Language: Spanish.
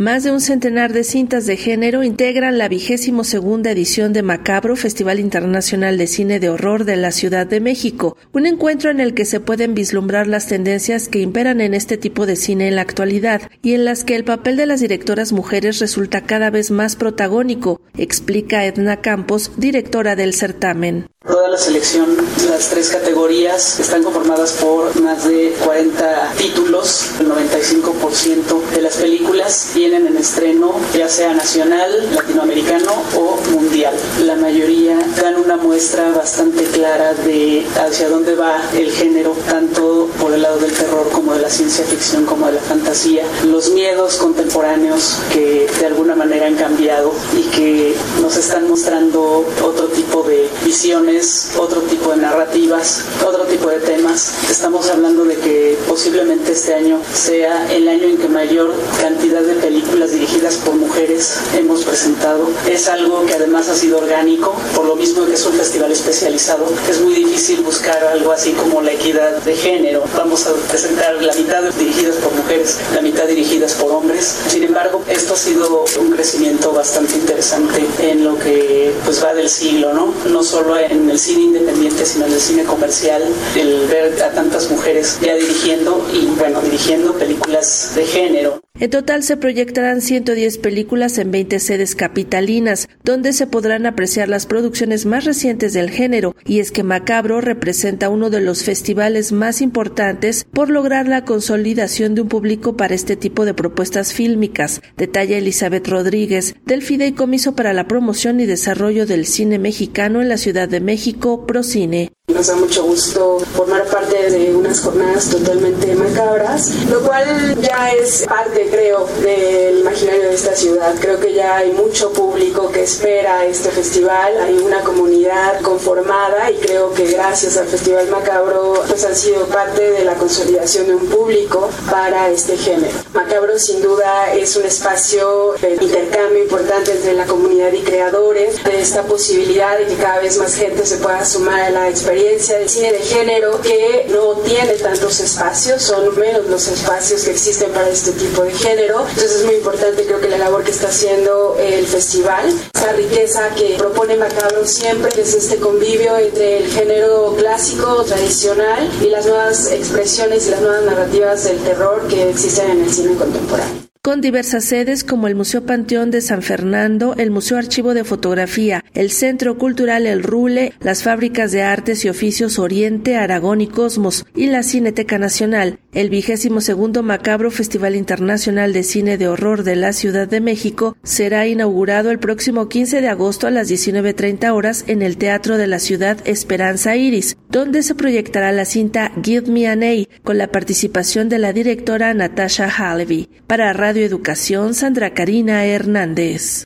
Más de un centenar de cintas de género integran la vigésimo segunda edición de Macabro, Festival Internacional de Cine de Horror de la Ciudad de México, un encuentro en el que se pueden vislumbrar las tendencias que imperan en este tipo de cine en la actualidad y en las que el papel de las directoras mujeres resulta cada vez más protagónico, explica Edna Campos, directora del certamen. Toda la selección, las tres categorías, están conformadas por más de 40 títulos. El 95% de las películas vienen en estreno, ya sea nacional, latinoamericano o mundial. La mayoría dan una muestra bastante clara de hacia dónde va el género, tanto por el lado del terror como de la ciencia ficción, como de la fantasía. Los miedos contemporáneos que de alguna manera han cambiado y que nos están mostrando otro tipo de visiones otro tipo de narrativas, otro tipo de temas. Estamos hablando de que posiblemente este año sea el año en que mayor cantidad de películas dirigidas por mujeres hemos presentado. Es algo que además ha sido orgánico, por lo mismo que es un festival especializado. Es muy difícil buscar algo así como la equidad de género. Vamos a presentar la mitad dirigidas por mujeres, la mitad dirigidas por hombres. Sin embargo, esto ha sido un crecimiento bastante interesante en lo que pues va del siglo, ¿no? No solo en el cine independiente, sino en el cine comercial, el ver a tantas mujeres ya dirigiendo y, bueno, dirigiendo películas de género. En total se proyectarán 110 películas en 20 sedes capitalinas, donde se podrán apreciar las producciones más recientes del género, y es que Macabro representa uno de los festivales más importantes por lograr la consolidación de un público para este tipo de propuestas fílmicas, detalla Elizabeth Rodríguez, del Fideicomiso para la Promoción y Desarrollo del Cine Mexicano en la Ciudad de México, Procine. Nos da mucho gusto formar parte de unas jornadas totalmente macabras, lo cual ya es parte, creo, del imaginario de esta ciudad. Creo que ya hay mucho público que espera este festival, hay una comunidad conformada y creo que gracias al Festival Macabro pues han sido parte de la consolidación de un público para este género. Macabro sin duda es un espacio de intercambio importante entre la comunidad y creadores, de esta posibilidad de que cada vez más gente se pueda sumar a la experiencia de cine de género que no tiene tantos espacios, son menos los espacios que existen para este tipo de género. Entonces es muy importante creo que la labor que está haciendo el festival, esa riqueza que propone Macabro siempre, es este convivio entre el género clásico, tradicional y las nuevas expresiones y las nuevas narrativas del terror que existen en el cine contemporáneo con diversas sedes como el Museo Panteón de San Fernando, el Museo Archivo de Fotografía, el Centro Cultural El Rule, las Fábricas de Artes y Oficios Oriente, Aragón y Cosmos y la Cineteca Nacional. El vigésimo segundo Macabro Festival Internacional de Cine de Horror de la Ciudad de México será inaugurado el próximo 15 de agosto a las 19.30 horas en el Teatro de la Ciudad Esperanza Iris, donde se proyectará la cinta Give Me an A con la participación de la directora Natasha Halevy. Para Radio Educación, Sandra Karina Hernández.